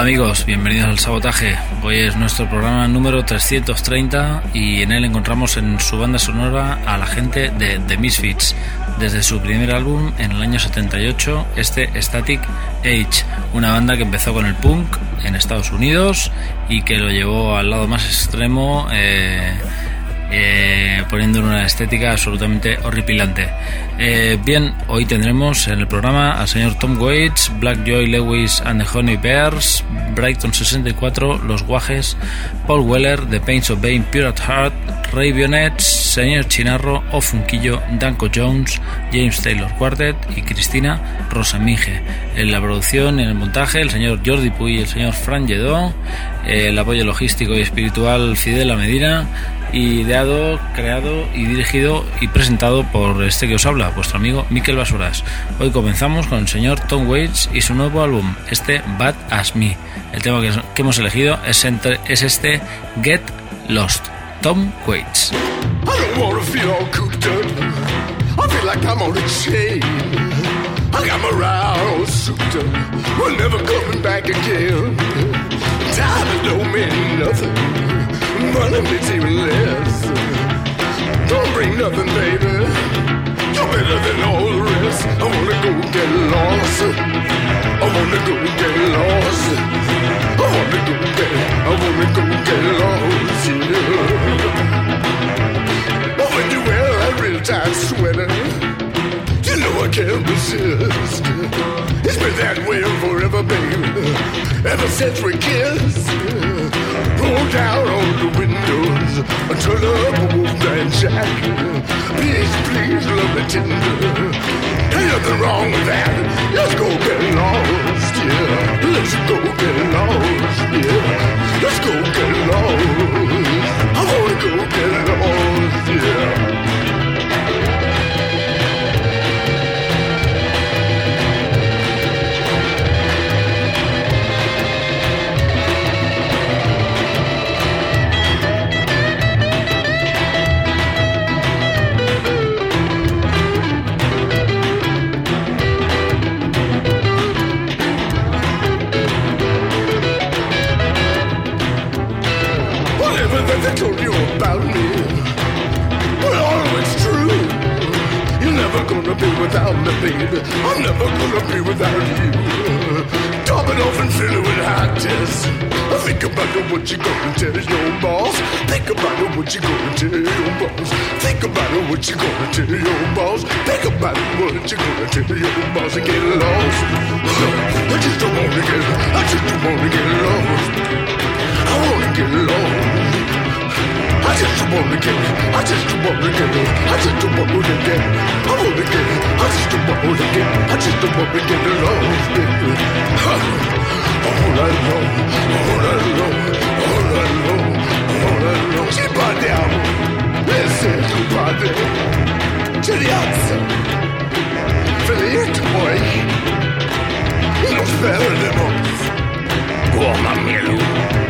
Hola amigos, bienvenidos al Sabotaje. Hoy es nuestro programa número 330 y en él encontramos en su banda sonora a la gente de The Misfits. Desde su primer álbum en el año 78, este Static Age, una banda que empezó con el punk en Estados Unidos y que lo llevó al lado más extremo. Eh, eh, poniendo una estética absolutamente horripilante. Eh, bien, hoy tendremos en el programa al señor Tom Waits, Black Joy Lewis and the Honey Bears, Brighton 64, Los Guajes, Paul Weller, The Pains of Bane, Pure at Heart, Ray Bionets, Señor Chinarro, O Funquillo, Danko Jones, James Taylor Quartet y Cristina Rosamige. En la producción en el montaje, el señor Jordi Puy y el señor Fran Lledó, el apoyo logístico y espiritual Fidel Medina, ideado, creado y dirigido y presentado por este que os habla, vuestro amigo Miquel Basuras. Hoy comenzamos con el señor Tom Waits y su nuevo álbum, este Bad As Me. El tema que, hemos elegido es, este Get Lost, Tom Waits. I souped up. We're never coming back again. Money means even less. Don't bring nothing, baby. You're better than all the rest. I wanna go get lost. I wanna go get lost. I wanna go get, I wanna go get lost, yeah. But when you wear that real tight sweater, you know I can't resist. It's been that way forever, baby. Ever since we kissed. Roll down all the windows. Turn up a Wolfman Jack. Please, please, love me tender. Ain't nothing wrong with that. Let's go get lost, yeah. Let's go get lost, yeah. Let's go get lost. I wanna go get lost, yeah. About me, well, it's true. You're never gonna be without me, baby. I'm never gonna be without you. Topping off and filling with hot tests. Think about it, what you gonna tell your boss. Think about it, what you gonna tell your boss. Think about it, what you gonna tell your boss. Think about it, what you gonna tell your boss and get lost. I just don't wanna get, I just don't wanna get lost. I wanna get lost. I just wanna get it. I just wanna get it. I just wanna get it. I wanna get it. I just wanna get it. I just wanna get it all. All I know, all I know, all I know, all I know. Ci parliamo, nel senso padre. Ci rialza, felice tuoi. Non spero di morte. Buona mia luce.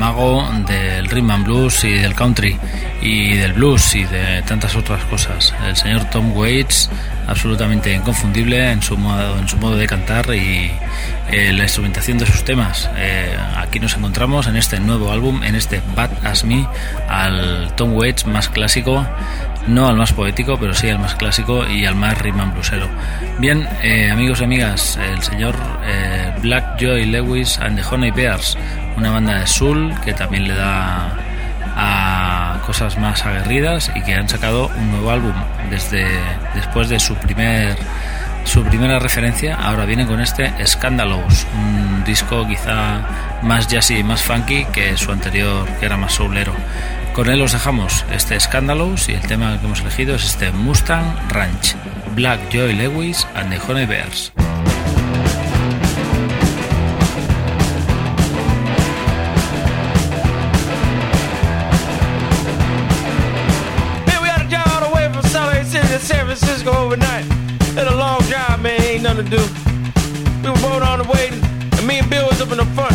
mago del rhythm and blues y del country y del blues y de tantas otras cosas. El señor Tom Waits, absolutamente inconfundible en su modo, en su modo de cantar y eh, la instrumentación de sus temas. Eh, aquí nos encontramos en este nuevo álbum, en este Bad As Me, al Tom Waits más clásico, no al más poético, pero sí al más clásico y al más rhythm and bluesero. Bien, eh, amigos y amigas, el señor eh, Black Joy Lewis and the Honey Bears, una banda de soul que también le da a cosas más aguerridas y que han sacado un nuevo álbum desde después de su primer su primera referencia. Ahora viene con este Scandalous, un disco quizá más jazzy y más funky que su anterior, que era más soulero. Con él os dejamos este Scandalous y el tema que hemos elegido es este Mustang Ranch, Black Joy Lewis and the Honey Bears. Francisco overnight. Had a long drive, man, ain't nothing to do. We were both on the way, and me and Bill was up in the front.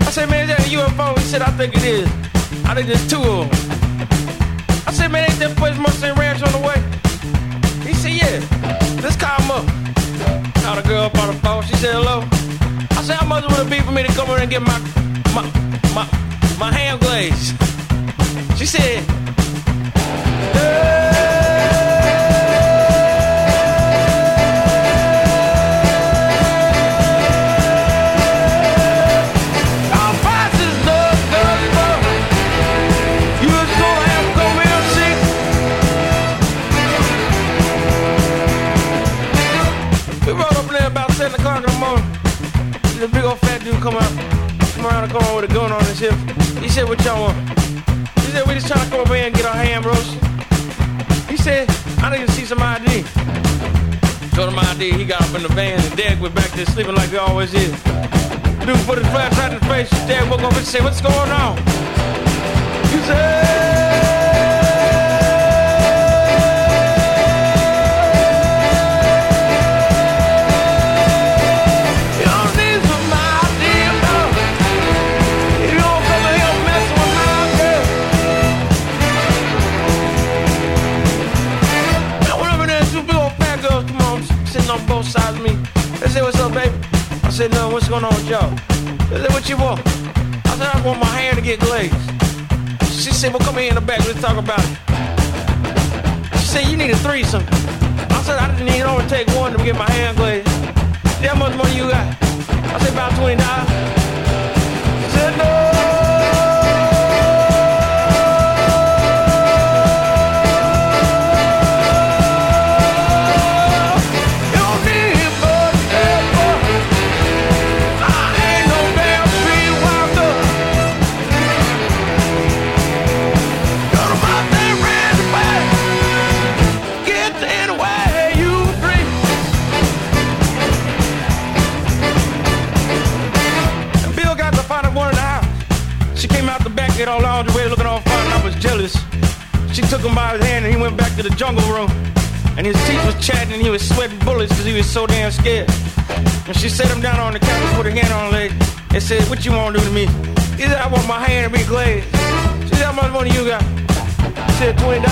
I said, man, is that a UFO? He said, I think it is. I think there's two of them. I said, man, ain't that place Mustang Ranch on the way? He said, yeah. Let's call him up. Called a girl up on the phone. She said, hello. I said, how much would it be for me to come in and get my, my, my, my ham glaze? She said, come said, what y'all want? He said, we just trying to come over here and get our ham roast. He said, I need to see some ID. Showed him ID, he got up in the van and Dad went back there sleeping like he always is. Dude put his flashlight in his face, Dad woke up and said, what's going on? He said, said, no, what's going on with y'all? They said, what you want? I said, I want my hair to get glazed. She said, well, come here in the back, let's talk about it. She said, you need a threesome. I said, I didn't need only take one to get my hair glazed. How much money you got? I said, about $20. She said, no. Took him by his hand and he went back to the jungle room. And his teeth was chatting and he was sweating bullets because he was so damn scared. And she set him down on the couch and put her hand on her leg and said, What you want to do to me? He said, I want my hand to be glazed. She said, How much money you got? He said, $20.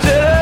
She said,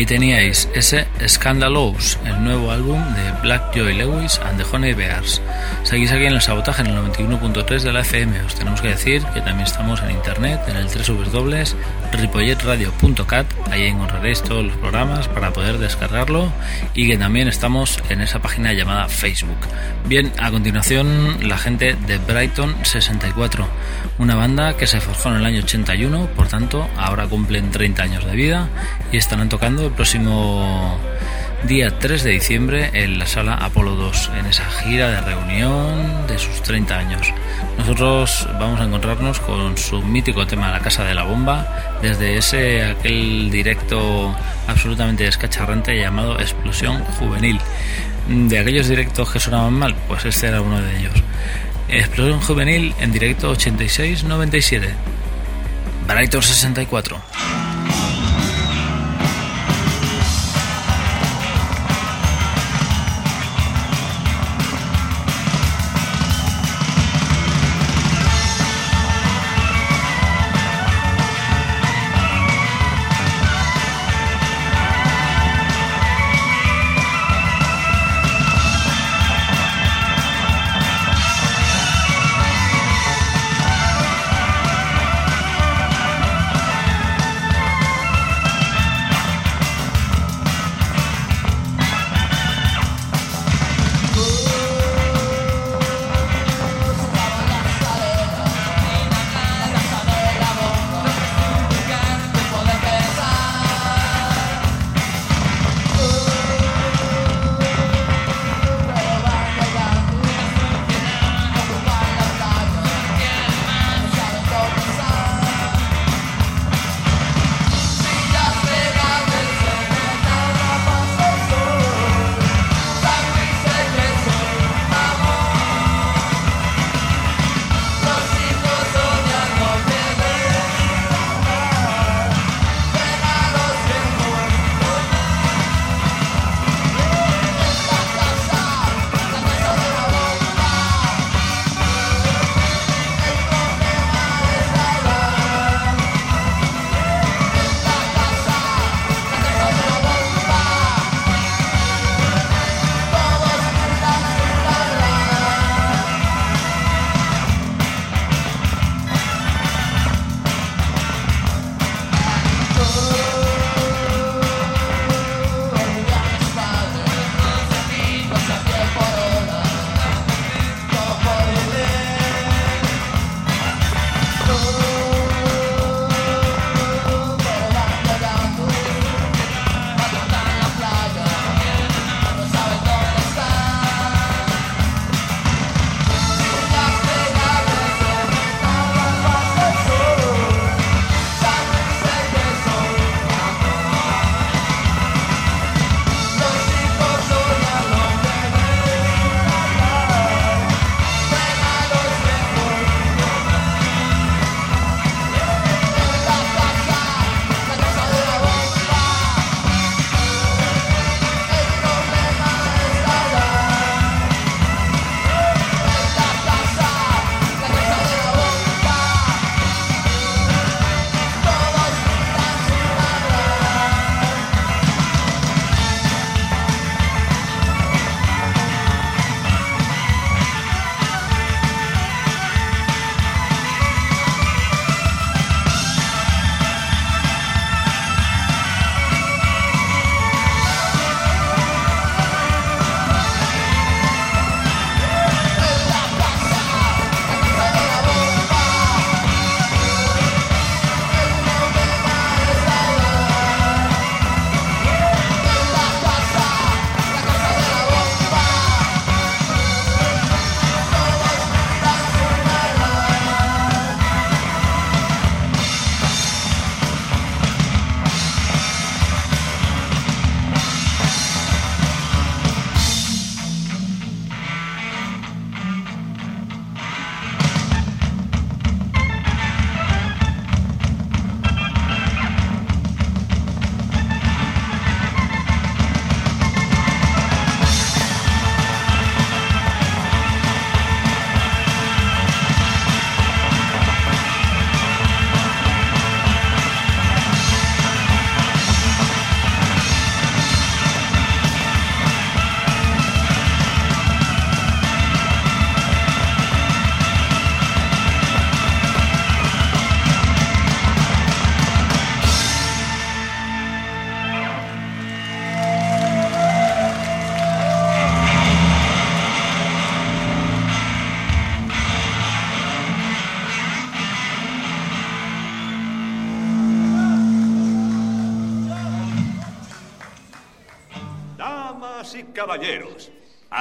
Ahí teníais ese Scandalous, el nuevo álbum de Black Joy Lewis and the Honey Bears. Seguís aquí en el sabotaje en el 91.3 de la FM. Os tenemos que decir que también estamos en internet en el www.ripolletradio.cat. Ahí encontraréis todos los programas para poder descargarlo y que también estamos en esa página llamada Facebook. Bien, a continuación la gente de Brighton 64, una banda que se forjó en el año 81, por tanto ahora cumplen 30 años de vida y estarán tocando el próximo día 3 de diciembre en la sala Apolo 2, en esa gira de reunión de sus 30 años. Nosotros vamos a encontrarnos con su mítico tema La Casa de la Bomba, desde ese aquel directo absolutamente descacharrante llamado Explosión Juvenil. De aquellos directos que sonaban mal, pues este era uno de ellos. Explosión Juvenil en directo 86-97. Brighton 64.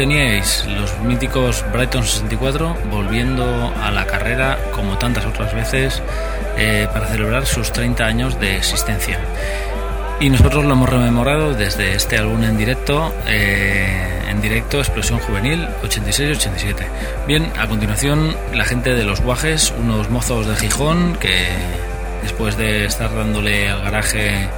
Teníais los míticos Brighton 64 volviendo a la carrera como tantas otras veces eh, para celebrar sus 30 años de existencia. Y nosotros lo hemos rememorado desde este álbum en directo, eh, en directo Explosión Juvenil 86-87. Bien, a continuación la gente de los Guajes, unos mozos de Gijón que después de estar dándole al garaje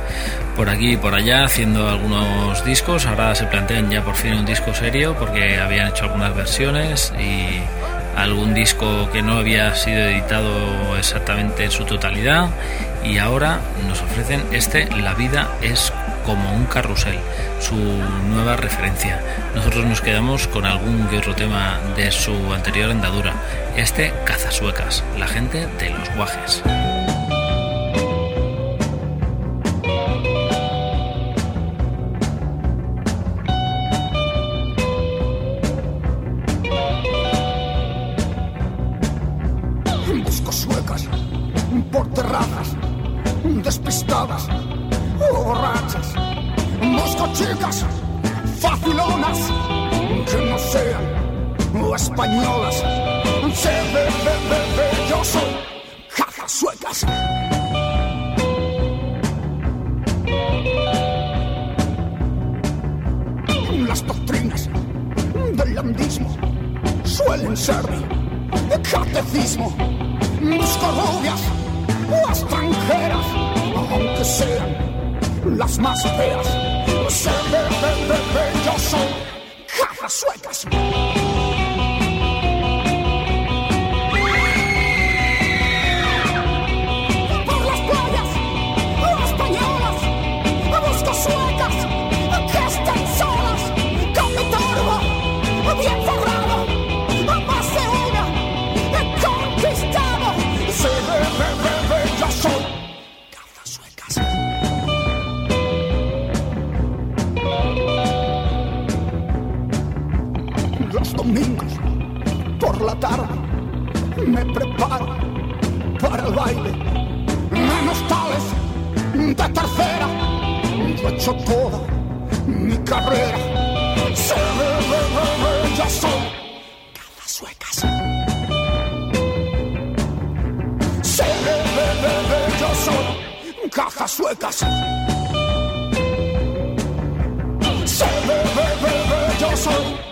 por aquí y por allá haciendo algunos discos. Ahora se plantean ya por fin un disco serio porque habían hecho algunas versiones y algún disco que no había sido editado exactamente en su totalidad y ahora nos ofrecen este La vida es como un carrusel, su nueva referencia. Nosotros nos quedamos con algún que otro tema de su anterior andadura, este Cazasuecas, la gente de los guajes. Españolas. Se ve, ve, ve, ve, yo soy caza suecas. Las doctrinas del landismo suelen ser mi catecismo. Busco rubias o extranjeras, aunque sean las más feas. Se ve, ve, ve, ve, yo soy caza suecas. Me preparo para el baile. Menos tales de tercera, yo he hecho toda mi carrera. Se ve, yo soy caza suecas. Se ve, yo soy caza suecas. Se ve, yo soy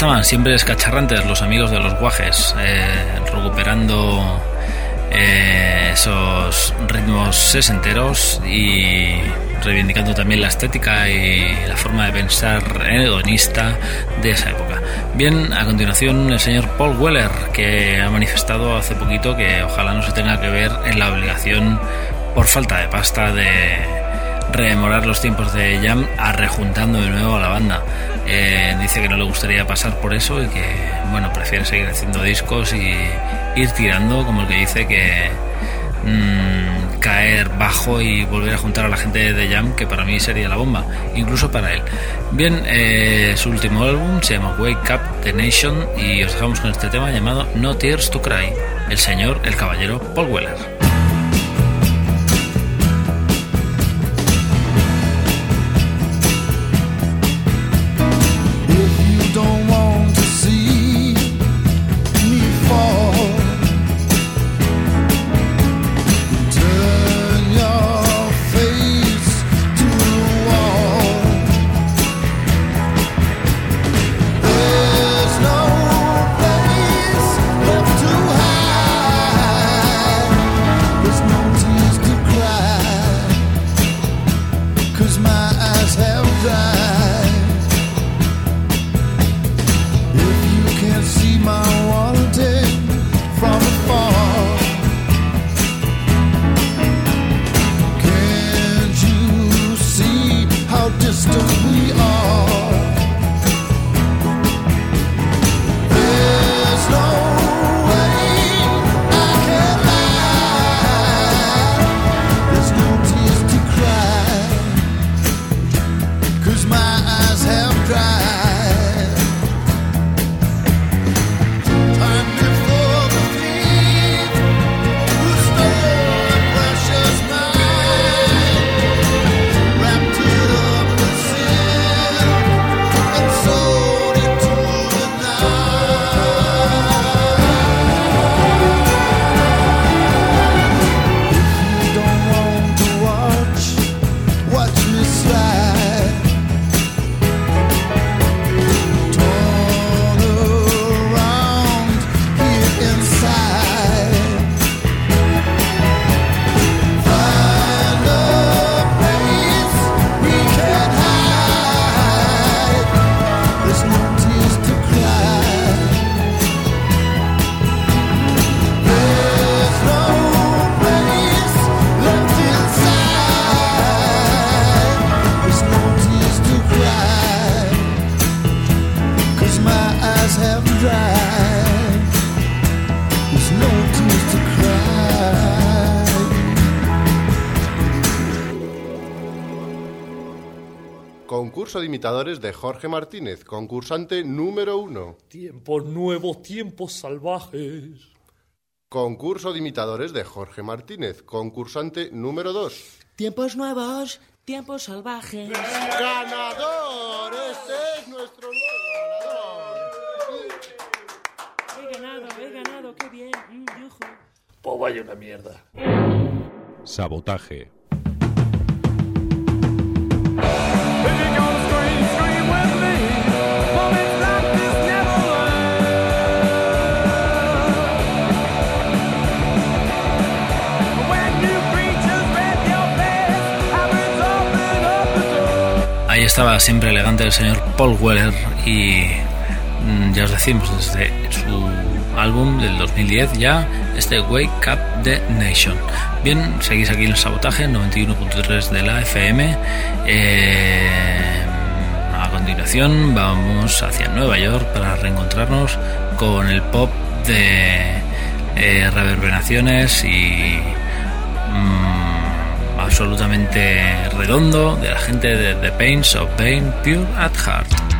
Estaban, siempre escacharrantes los amigos de los guajes, eh, recuperando eh, esos ritmos sesenteros y reivindicando también la estética y la forma de pensar hedonista de esa época. Bien, a continuación el señor Paul Weller, que ha manifestado hace poquito que ojalá no se tenga que ver en la obligación por falta de pasta de rememorar los tiempos de Jam arrejuntando de nuevo a la banda. Eh, dice que no le gustaría pasar por eso y que, bueno, prefiere seguir haciendo discos y ir tirando, como el que dice que, mmm, caer bajo y volver a juntar a la gente de Jam, que para mí sería la bomba, incluso para él. Bien, eh, su último álbum se llama Wake Up the Nation y os dejamos con este tema llamado No Tears to Cry, el señor, el caballero Paul Weller. De imitadores de Jorge Martínez, concursante número uno. Tiempos nuevos, tiempos salvajes. Concurso de imitadores de Jorge Martínez, concursante número dos. Tiempos nuevos, tiempos salvajes. ¡Ganador! Este es nuestro nuevo ganador. He ganado, he ganado, qué bien. Mm, pues vaya una mierda. Sabotaje. Estaba siempre elegante el señor Paul Weller y mm, ya os decimos desde su álbum del 2010 ya este Wake Up the Nation. Bien, seguís aquí en el sabotaje 91.3 de la FM. Eh, a continuación vamos hacia Nueva York para reencontrarnos con el pop de eh, reverberaciones y absolutamente redondo de la gente de The Pains of Pain Pure at Heart.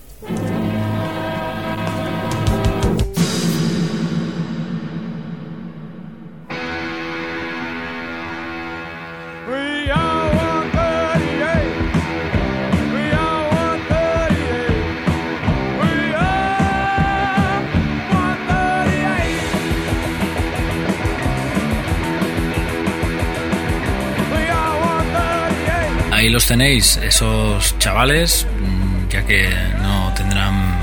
Los tenéis, esos chavales, mm, ya que no tendrán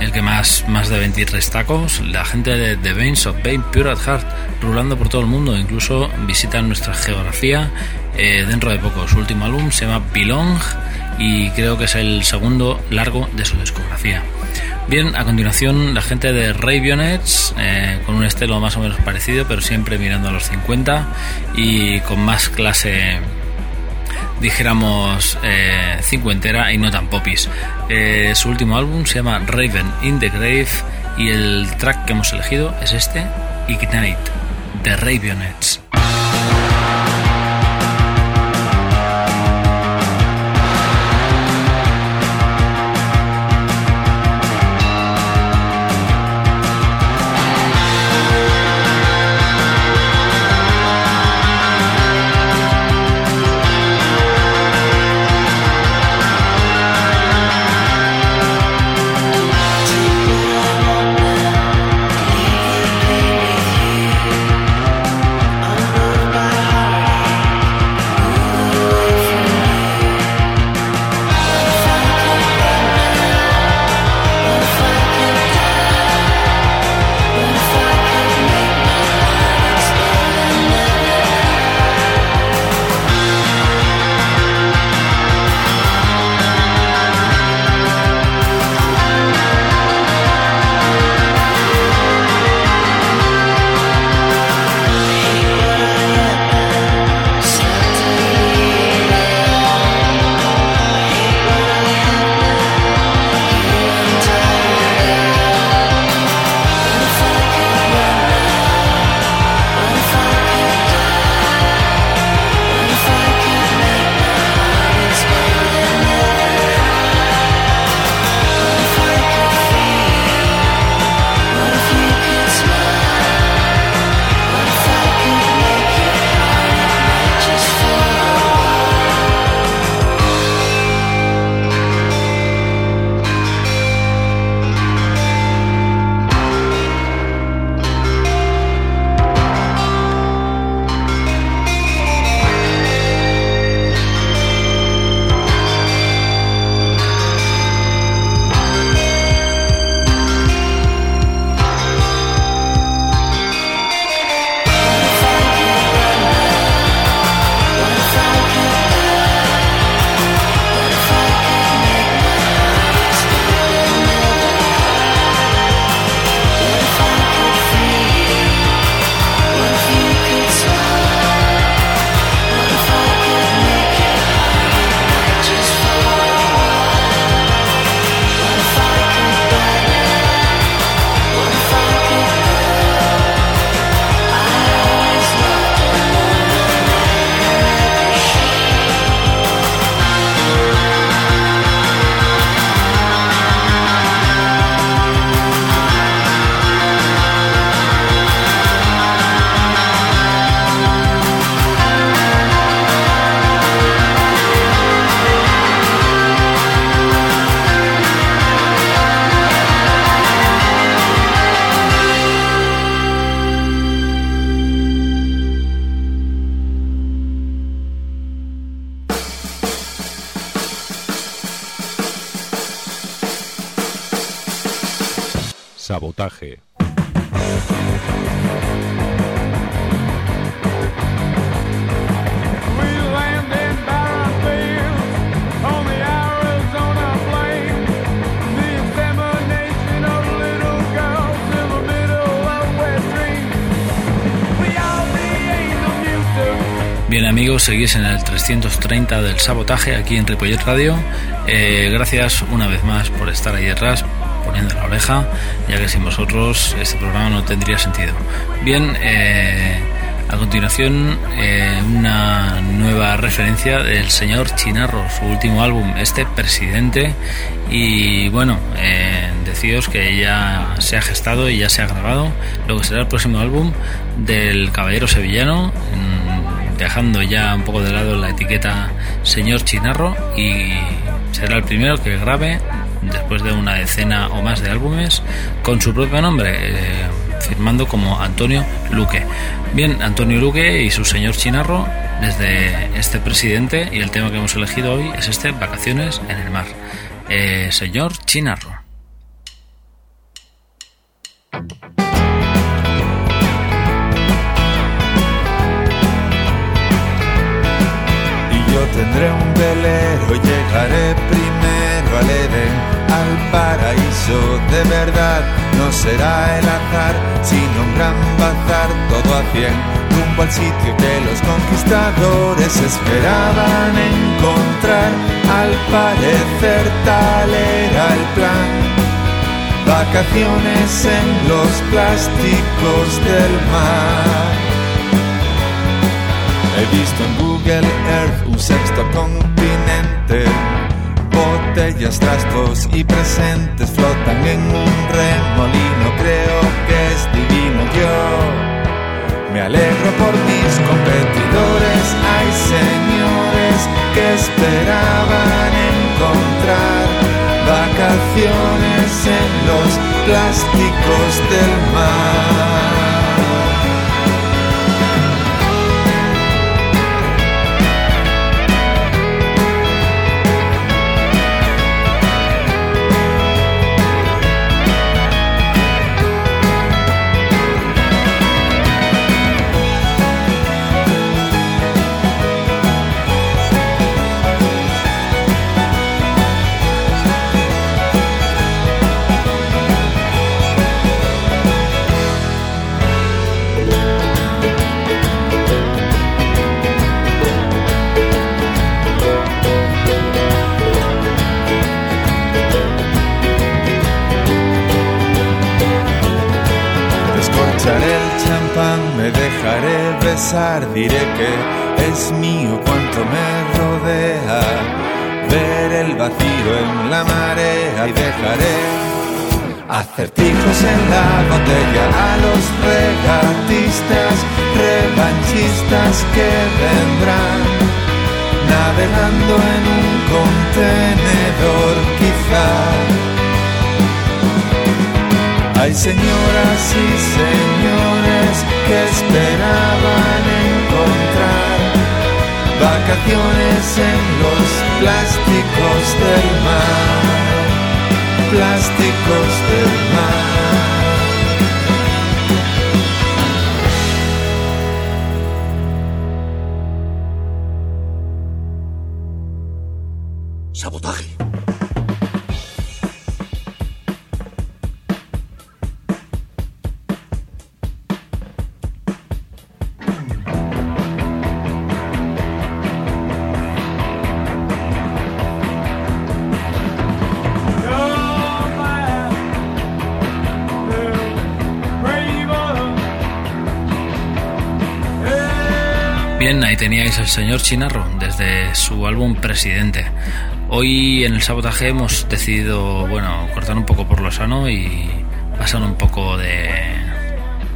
el que más, más de 23 tacos, la gente de The Veins of Pain Pure at Heart, rulando por todo el mundo, incluso visitan nuestra geografía eh, dentro de poco. Su último álbum se llama Belong y creo que es el segundo largo de su discografía. Bien, a continuación la gente de Ravionets, eh, con un estilo más o menos parecido, pero siempre mirando a los 50 y con más clase dijéramos eh, cincuentera y no tan popis. Eh, su último álbum se llama Raven in the Grave y el track que hemos elegido es este, Ignite, de Ravionets. Seguís en el 330 del sabotaje aquí en Ripollet Radio. Eh, gracias una vez más por estar ahí detrás, poniendo la oreja, ya que sin vosotros este programa no tendría sentido. Bien, eh, A continuación, eh, una nueva referencia del señor Chinarro, su último álbum, este Presidente. Y bueno, eh, deciros que ya se ha gestado y ya se ha grabado lo que será el próximo álbum del Caballero Sevillano, dejando ya un poco de lado la etiqueta señor Chinarro y será el primero que grabe después de una decena o más de álbumes con su propio nombre. eh, firmando como Antonio Luque. Bien, Antonio Luque y su señor Chinarro desde este presidente y el tema que hemos elegido hoy es este Vacaciones en el mar. Eh, señor Chinarro. Yo tendré un velero, llegaré primero al Edén, al paraíso de verdad. No será el azar, sino un gran bazar, todo a cien, rumbo al sitio que los conquistadores esperaban encontrar. Al parecer tal era el plan. Vacaciones en los plásticos del mar. He visto en Google Earth un sexto continente. Botellas, trastos y presentes flotan en un remolino. Creo que es divino. Yo me alegro por mis competidores. Hay señores que esperaban encontrar vacaciones en los plásticos del mar. Bien, teníais al señor Chinarro desde su álbum Presidente. Hoy en el sabotaje hemos decidido, bueno, cortar un poco por lo sano y pasar un poco de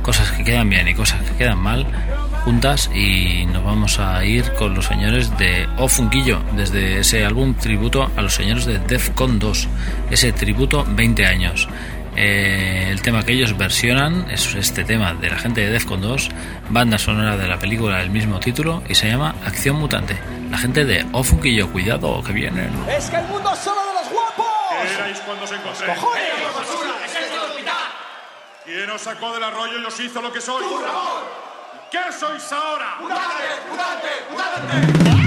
cosas que quedan bien y cosas que quedan mal juntas y nos vamos a ir con los señores de O Funquillo desde ese álbum tributo a los señores de Defcon 2, ese tributo 20 años. Eh, el tema que ellos versionan es este tema de la gente de Defcon 2, banda sonora de la película del mismo título y se llama Acción Mutante. La gente de O Funquillo, cuidado que vienen. ¡Es que el mundo es solo de los guapos! ¿Qué erais cuando os encontré? ¡Cojones! ¡Es el del hospital! ¿Quién os sacó del arroyo y os hizo lo que sois? ¡Tú, Ramón! ¿Qué sois ahora? ¡Mutante! ¡Mutante! ¡Mutante!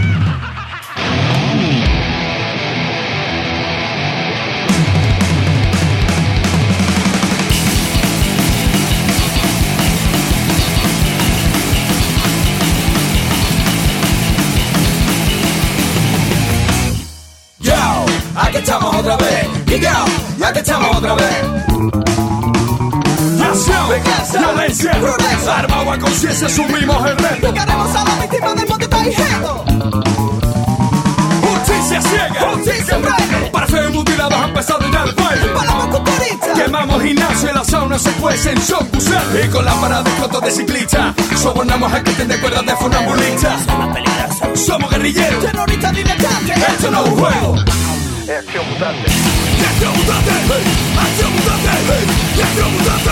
Aquí estamos otra vez. Y yo, aquí estamos otra vez. Because Violencia. Armado a conciencia, asumimos el reto. Llegaremos a la víctima del monte Taijedo. Justicia ciega, Justicia breve. para ser mutilados ha empezado ya el baile. Palamos cucurita. Quemamos gimnasio y la sauna se cuecen son Y con la parada de cotos de ciclista Sobornamos a que tiene cuerdas de funambulista Somos guerrilleros Terroristas diletantes. Esto no es un juego acción mutante. Y acción mutante Acción mutante Y acción mutante.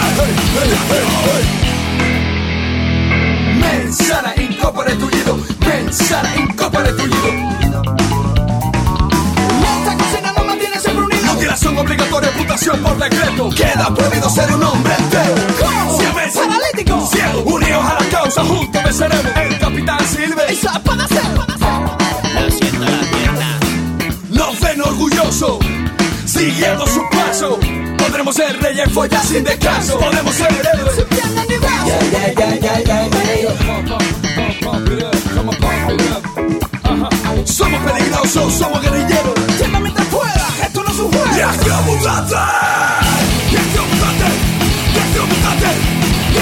Mensana incorpore tullido Mensana incorpore tullido. Mutilación obligatoria, amputación por decreto Queda prohibido ser un hombre entero. Siempre Paralítico. Ciego, unidos a la causa, juntos venceremos El capitán Silver Esa para hacer. Siguiendo su paso. Podremos ser reyes follas sin descanso. Podemos ser héroes. Somos peligrosos, somos guerrilleros. Tienda mientras pueda. Esto no es un juego. Y acción mutante. Y acción mutante. Y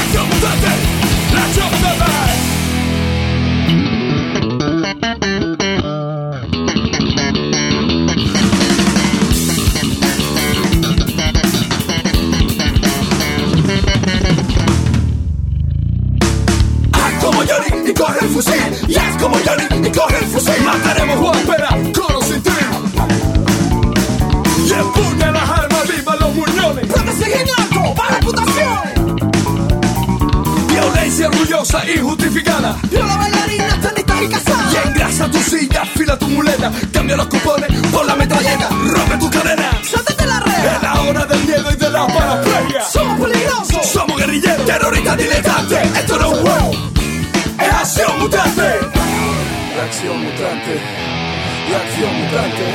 Y haz como Johnny y coge el fusil. Mataremos a Juan con o sin. Y empuña las armas, viva los muñones. En alto. Baja reputación. Violencia orgullosa y justificada. Viola bailarinas, tenistas y Y casadas. engrasa tu silla, fila tu muleta. Cambia los cupones por la metralleta. Rompe tu cadena. Sáltate la Es red. la hora del miedo y de la paraplegia. Somos peligrosos. Somos guerrilleros, terroristas diletantes. mutante Reacción mutante y acción mutante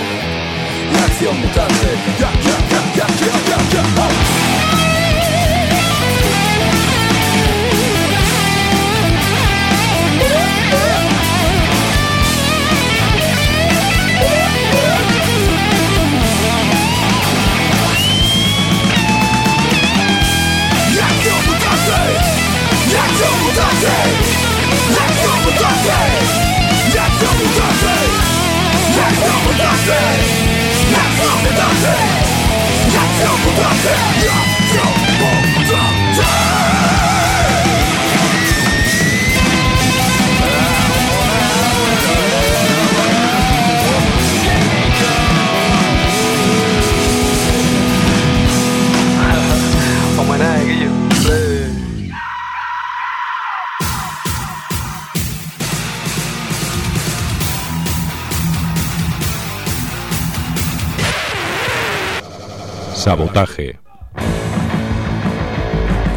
y acción mutante ya, ya, ya, ya, ya, ya, ya. Oh. Jak to mutacje? Jak to potrafię, jak to potrafię Sabotaje.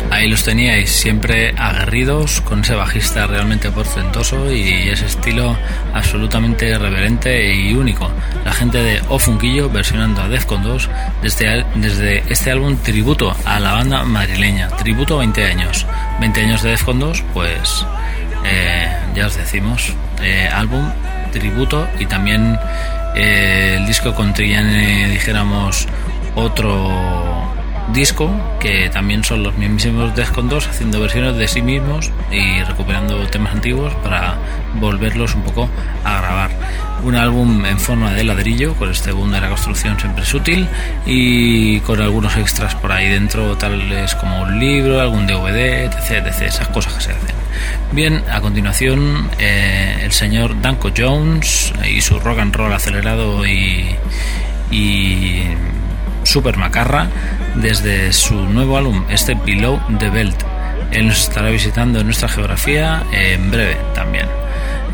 Ahí los teníais, siempre aguerridos, con ese bajista realmente porcentoso y ese estilo absolutamente reverente y único. La gente de O Funquillo versionando a Defcon 2 desde, desde este álbum tributo a la banda madrileña, tributo a 20 años. 20 años de Defcon 2, pues eh, ya os decimos, eh, álbum tributo y también eh, el disco contiene, dijéramos, otro disco que también son los mismísimos Defcon 2 haciendo versiones de sí mismos y recuperando temas antiguos para volverlos un poco a grabar. Un álbum en forma de ladrillo con este boom de la construcción siempre sutil y con algunos extras por ahí dentro tales como un libro algún DVD etc, etc esas cosas que se hacen. Bien a continuación eh, el señor Danko Jones y su rock and roll acelerado y y super macarra desde su nuevo álbum, este Below the Belt. Él nos estará visitando en nuestra geografía en breve también.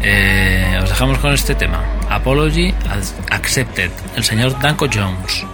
Eh, os dejamos con este tema, Apology Accepted, el señor Danko Jones.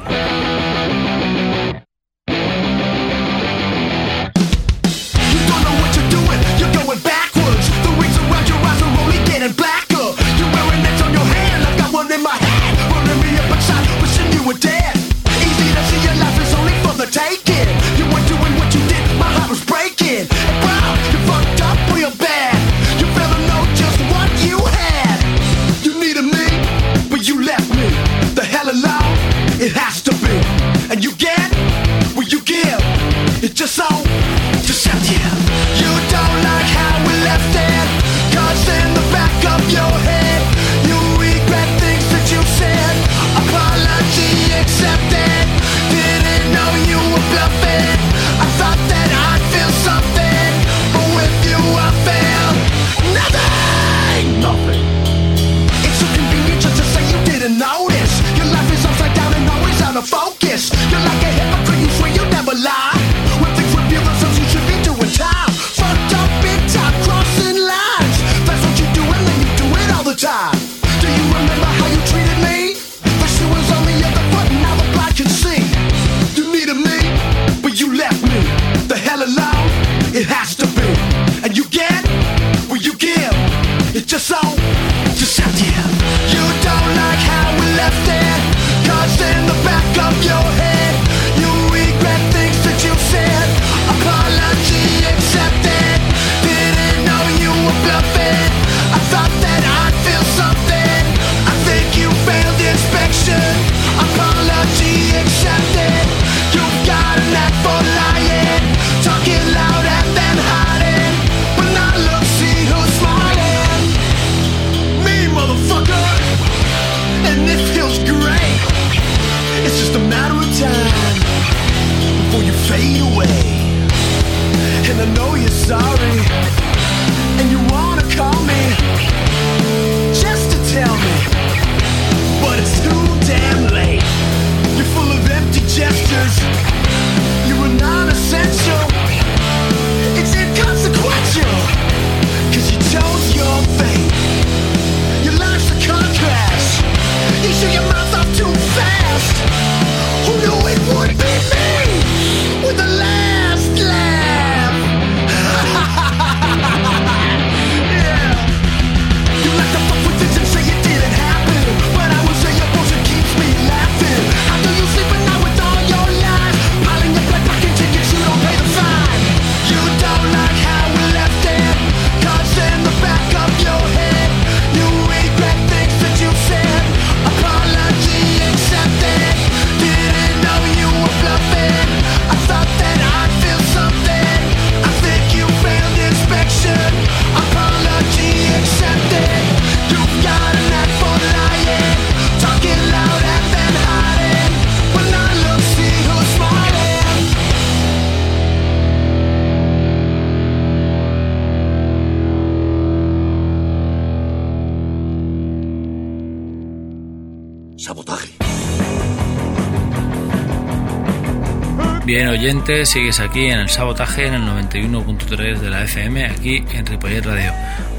Bien, oyentes, sigues aquí en el sabotaje en el 91.3 de la FM, aquí en Ripollet Radio.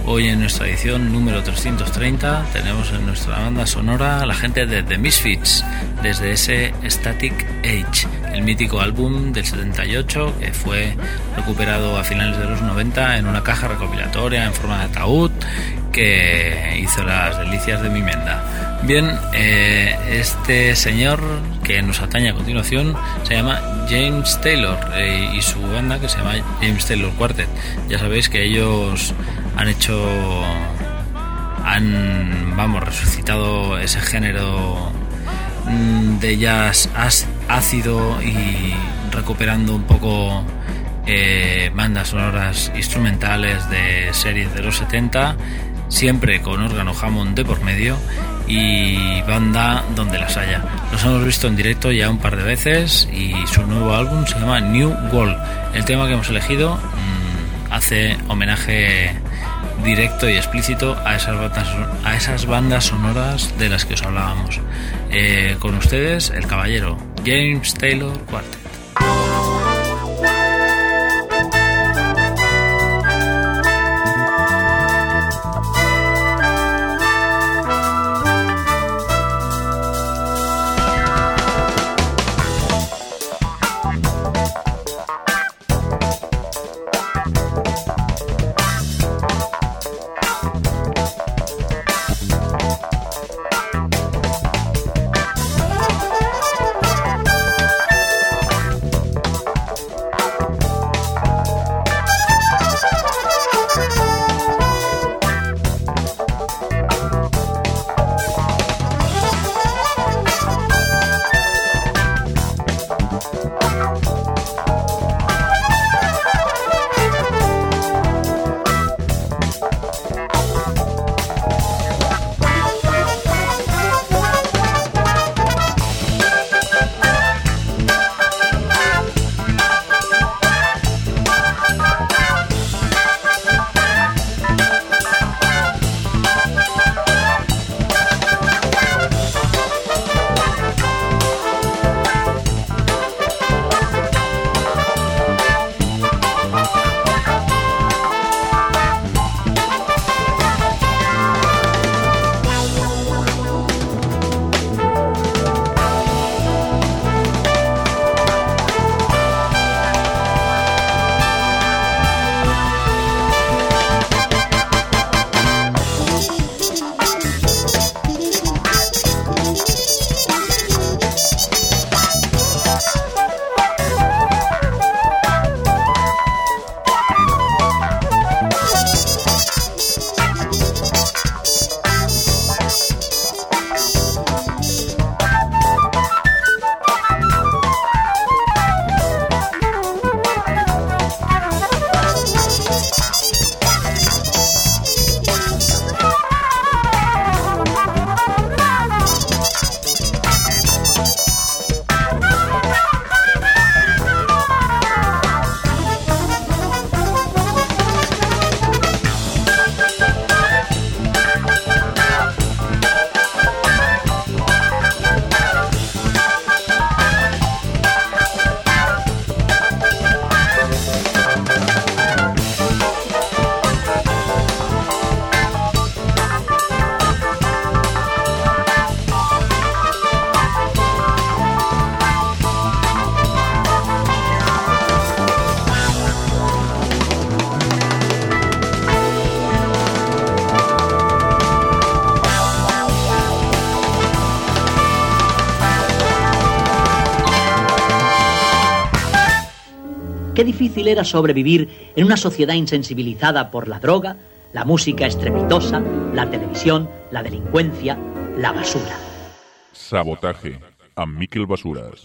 Hoy en nuestra edición número 330 tenemos en nuestra banda sonora a la gente de The Misfits, desde ese Static Age, el mítico álbum del 78 que fue recuperado a finales de los 90 en una caja recopilatoria en forma de ataúd que hizo las delicias de mi menda. Bien, eh, este señor que nos atañe a continuación se llama James Taylor eh, y su banda que se llama James Taylor Quartet. Ya sabéis que ellos han hecho, han, vamos, resucitado ese género mm, de jazz ácido y recuperando un poco eh, bandas sonoras instrumentales de series de los 70, siempre con órgano Hammond de por medio y banda donde las haya. Los hemos visto en directo ya un par de veces y su nuevo álbum se llama New World. El tema que hemos elegido mm, hace homenaje directo y explícito a esas bandas, sonoras de las que os hablábamos. Eh, con ustedes, el caballero James Taylor Quartet. Qué difícil era sobrevivir en una sociedad insensibilizada por la droga, la música estrepitosa, la televisión, la delincuencia, la basura. Sabotaje. A Miquel Basuras.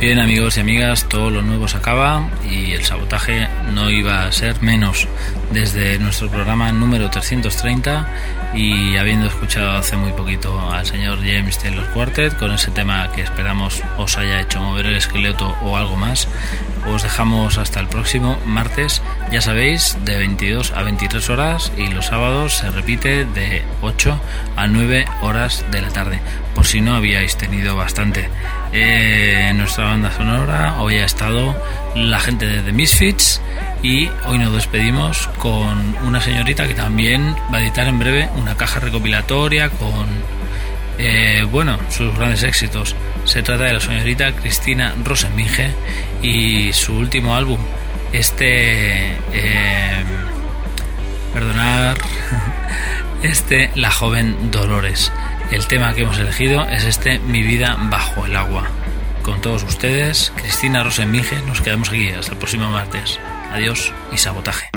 Bien amigos y amigas, todo lo nuevo se acaba y el sabotaje no iba a ser menos desde nuestro programa número 330 y habiendo escuchado hace muy poquito al señor James Taylor Quartet con ese tema que esperamos os haya hecho mover el esqueleto o algo más, os dejamos hasta el próximo martes, ya sabéis, de 22 a 23 horas y los sábados se repite de 8 a 9 horas de la tarde, por si no habíais tenido bastante. Eh, nuestra banda sonora hoy ha estado la gente de The Misfits y hoy nos despedimos con una señorita que también va a editar en breve una caja recopilatoria con eh, bueno sus grandes éxitos se trata de la señorita Cristina Rosenbinge y su último álbum este eh, perdonar este La joven Dolores el tema que hemos elegido es este Mi vida bajo el agua. Con todos ustedes, Cristina Rosenbinge, nos quedamos aquí hasta el próximo martes. Adiós y sabotaje.